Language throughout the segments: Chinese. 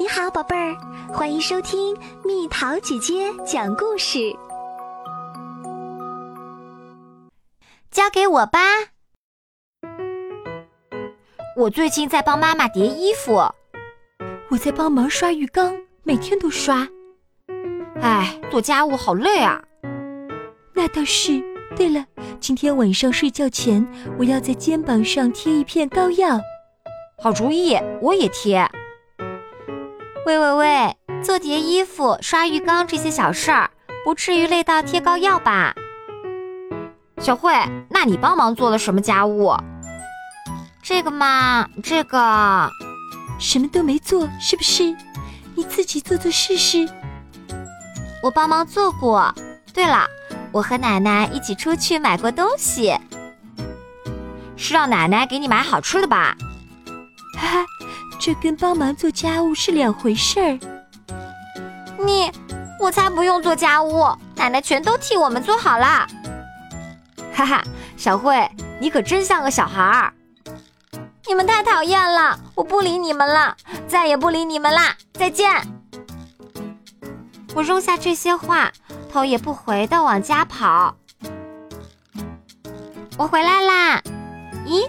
你好，宝贝儿，欢迎收听蜜桃姐姐讲故事。交给我吧，我最近在帮妈妈叠衣服，我在帮忙刷浴缸，每天都刷。哎，做家务好累啊。那倒是。对了，今天晚上睡觉前，我要在肩膀上贴一片膏药。好主意，我也贴。喂喂喂，做叠衣服、刷浴缸这些小事儿，不至于累到贴膏药吧？小慧，那你帮忙做了什么家务？这个嘛，这个什么都没做，是不是？你自己做做试试。我帮忙做过。对了，我和奶奶一起出去买过东西，是让奶奶给你买好吃的吧？哈哈。这跟帮忙做家务是两回事儿。你，我才不用做家务，奶奶全都替我们做好了。哈哈，小慧，你可真像个小孩儿。你们太讨厌了，我不理你们了，再也不理你们啦，再见。我扔下这些话，头也不回的往家跑。我回来啦。咦，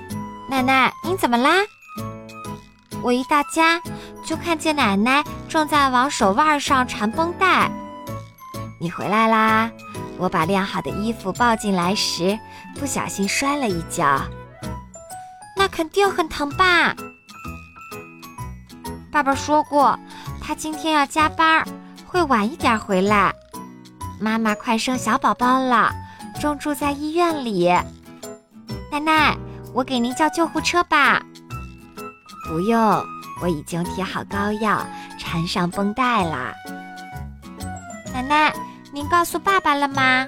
奶奶，您怎么啦？我一到家，就看见奶奶正在往手腕上缠绷带。你回来啦！我把晾好的衣服抱进来时，不小心摔了一跤，那肯定很疼吧？爸爸说过，他今天要加班，会晚一点回来。妈妈快生小宝宝了，正住在医院里。奶奶，我给您叫救护车吧。不用，我已经贴好膏药，缠上绷带啦。奶奶，您告诉爸爸了吗？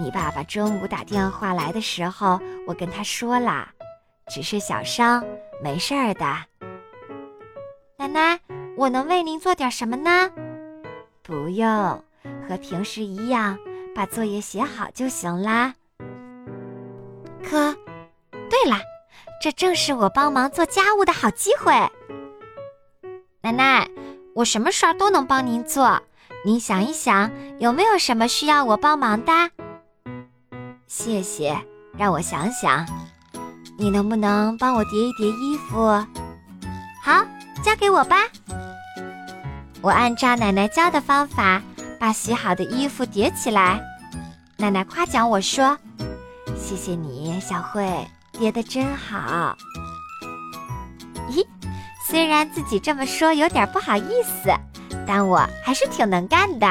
你爸爸中午打电话来的时候，我跟他说了，只是小伤，没事儿的。奶奶，我能为您做点什么呢？不用，和平时一样，把作业写好就行啦。可，对了。这正是我帮忙做家务的好机会，奶奶，我什么事儿都能帮您做。您想一想，有没有什么需要我帮忙的？谢谢，让我想想，你能不能帮我叠一叠衣服？好，交给我吧。我按照奶奶教的方法，把洗好的衣服叠起来。奶奶夸奖我说：“谢谢你，小慧。”叠的真好，咦，虽然自己这么说有点不好意思，但我还是挺能干的。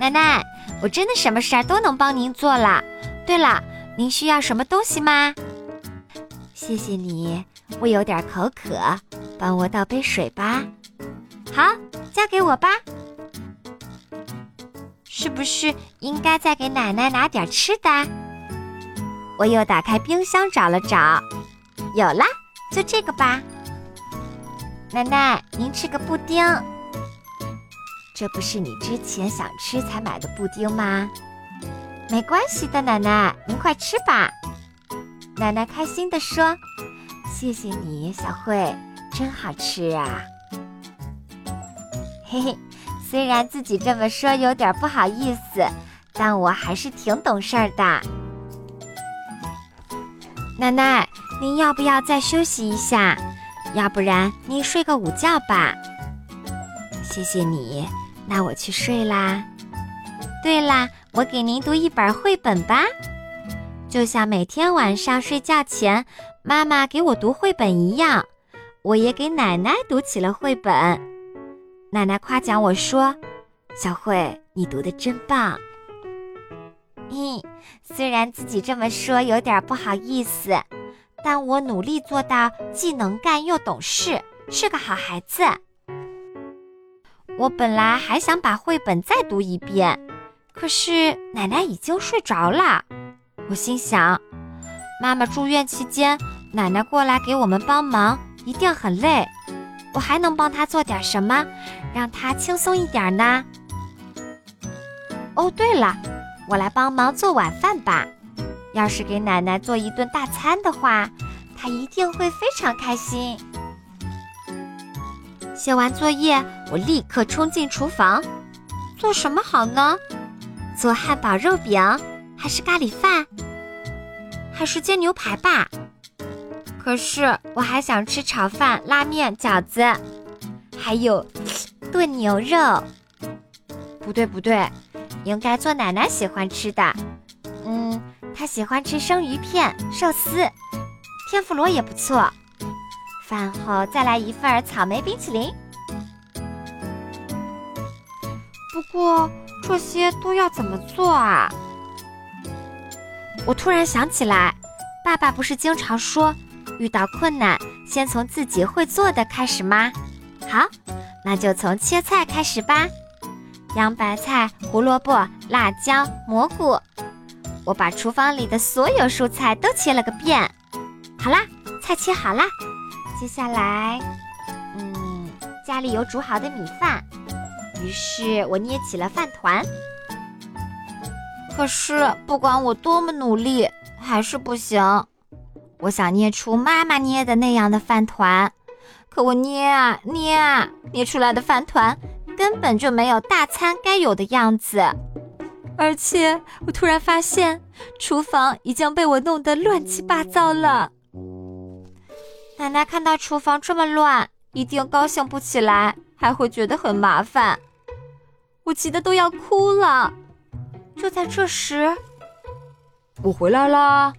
奶奶，我真的什么事儿都能帮您做了。对了，您需要什么东西吗？谢谢你，我有点口渴，帮我倒杯水吧。好，交给我吧。是不是应该再给奶奶拿点吃的？我又打开冰箱找了找，有啦，就这个吧。奶奶，您吃个布丁。这不是你之前想吃才买的布丁吗？没关系的，奶奶，您快吃吧。奶奶开心地说：“谢谢你，小慧，真好吃啊。”嘿嘿，虽然自己这么说有点不好意思，但我还是挺懂事儿的。奶奶，您要不要再休息一下？要不然您睡个午觉吧。谢谢你，那我去睡啦。对啦，我给您读一本绘本吧，就像每天晚上睡觉前妈妈给我读绘本一样，我也给奶奶读起了绘本。奶奶夸奖我说：“小慧，你读的真棒。”嘿，虽然自己这么说有点不好意思，但我努力做到既能干又懂事，是个好孩子。我本来还想把绘本再读一遍，可是奶奶已经睡着了。我心想，妈妈住院期间，奶奶过来给我们帮忙，一定很累。我还能帮她做点什么，让她轻松一点呢？哦，对了。我来帮忙做晚饭吧。要是给奶奶做一顿大餐的话，她一定会非常开心。写完作业，我立刻冲进厨房，做什么好呢？做汉堡肉饼，还是咖喱饭，还是煎牛排吧？可是我还想吃炒饭、拉面、饺子，还有炖牛肉。不对不对，应该做奶奶喜欢吃的。嗯，她喜欢吃生鱼片、寿司，天妇罗也不错。饭后再来一份草莓冰淇淋。不过这些都要怎么做啊？我突然想起来，爸爸不是经常说，遇到困难先从自己会做的开始吗？好，那就从切菜开始吧。洋白菜、胡萝卜、辣椒、蘑菇，我把厨房里的所有蔬菜都切了个遍。好啦，菜切好啦。接下来，嗯，家里有煮好的米饭，于是我捏起了饭团。可是不管我多么努力，还是不行。我想捏出妈妈捏的那样的饭团，可我捏啊捏啊，捏出来的饭团根本就没有大餐该有的样子。而且我突然发现，厨房已经被我弄得乱七八糟了。奶奶看到厨房这么乱，一定高兴不起来，还会觉得很麻烦。我急得都要哭了。就在这时，我回来啦！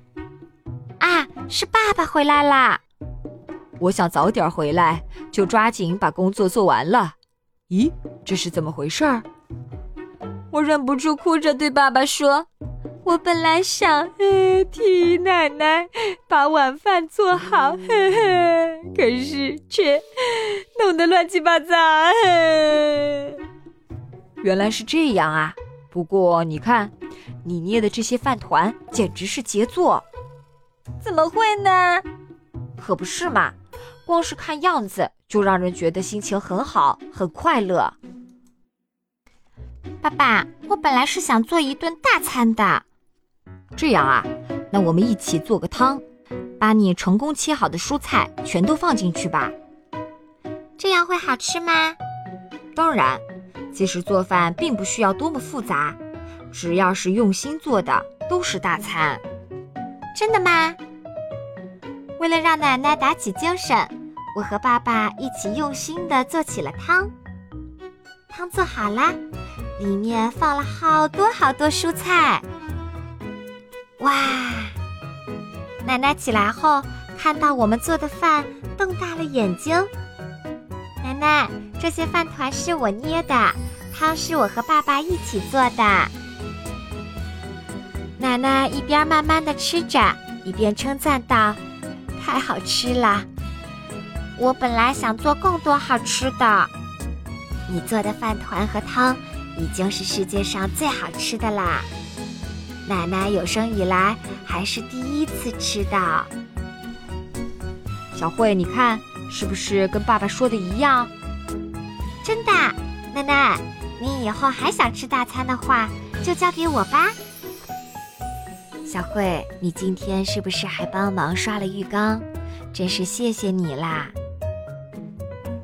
啊，是爸爸回来啦！我想早点回来，就抓紧把工作做完了。咦，这是怎么回事儿？我忍不住哭着对爸爸说。我本来想呃替奶奶把晚饭做好，呵呵，可是却弄得乱七八糟。原来是这样啊！不过你看，你捏的这些饭团简直是杰作。怎么会呢？可不是嘛！光是看样子就让人觉得心情很好，很快乐。爸爸，我本来是想做一顿大餐的。这样啊，那我们一起做个汤，把你成功切好的蔬菜全都放进去吧。这样会好吃吗？当然，其实做饭并不需要多么复杂，只要是用心做的都是大餐。真的吗？为了让奶奶打起精神，我和爸爸一起用心地做起了汤。汤做好啦，里面放了好多好多蔬菜。哇！奶奶起来后看到我们做的饭，瞪大了眼睛。奶奶，这些饭团是我捏的，汤是我和爸爸一起做的。奶奶一边慢慢的吃着，一边称赞道：“太好吃了！我本来想做更多好吃的。你做的饭团和汤已经是世界上最好吃的啦。”奶奶有生以来还是第一次吃到。小慧，你看是不是跟爸爸说的一样？真的，奶奶，你以后还想吃大餐的话，就交给我吧。小慧，你今天是不是还帮忙刷了浴缸？真是谢谢你啦！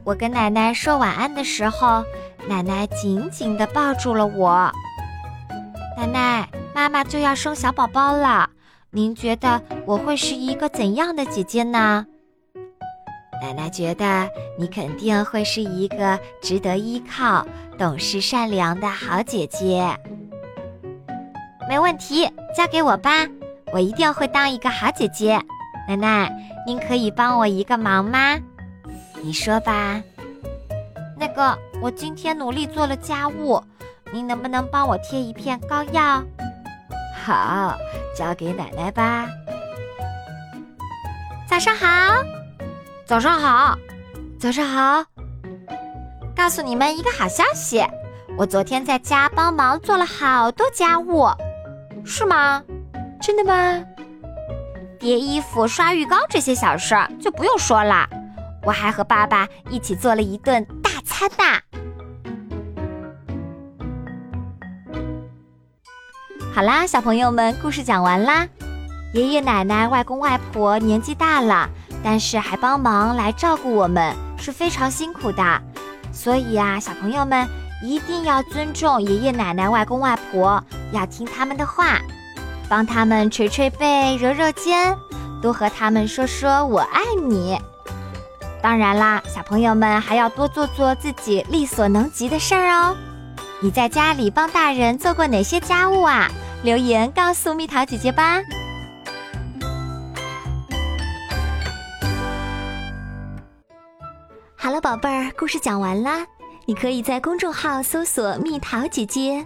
我跟奶奶说晚安的时候，奶奶紧紧地抱住了我。奶奶。妈妈就要生小宝宝了，您觉得我会是一个怎样的姐姐呢？奶奶觉得你肯定会是一个值得依靠、懂事善良的好姐姐。没问题，交给我吧，我一定会当一个好姐姐。奶奶，您可以帮我一个忙吗？你说吧。那个，我今天努力做了家务，您能不能帮我贴一片膏药？好，交给奶奶吧。早上好，早上好，早上好。告诉你们一个好消息，我昨天在家帮忙做了好多家务，是吗？真的吗？叠衣服、刷浴缸这些小事儿就不用说了，我还和爸爸一起做了一顿大餐呢。好啦，小朋友们，故事讲完啦。爷爷奶奶、外公外婆年纪大了，但是还帮忙来照顾我们，是非常辛苦的。所以呀，小朋友们一定要尊重爷爷奶奶、外公外婆，要听他们的话，帮他们捶捶背、揉揉肩，多和他们说说“我爱你”。当然啦，小朋友们还要多做做自己力所能及的事儿哦。你在家里帮大人做过哪些家务啊？留言告诉蜜桃姐姐吧。好了，宝贝儿，故事讲完啦。你可以在公众号搜索“蜜桃姐姐”，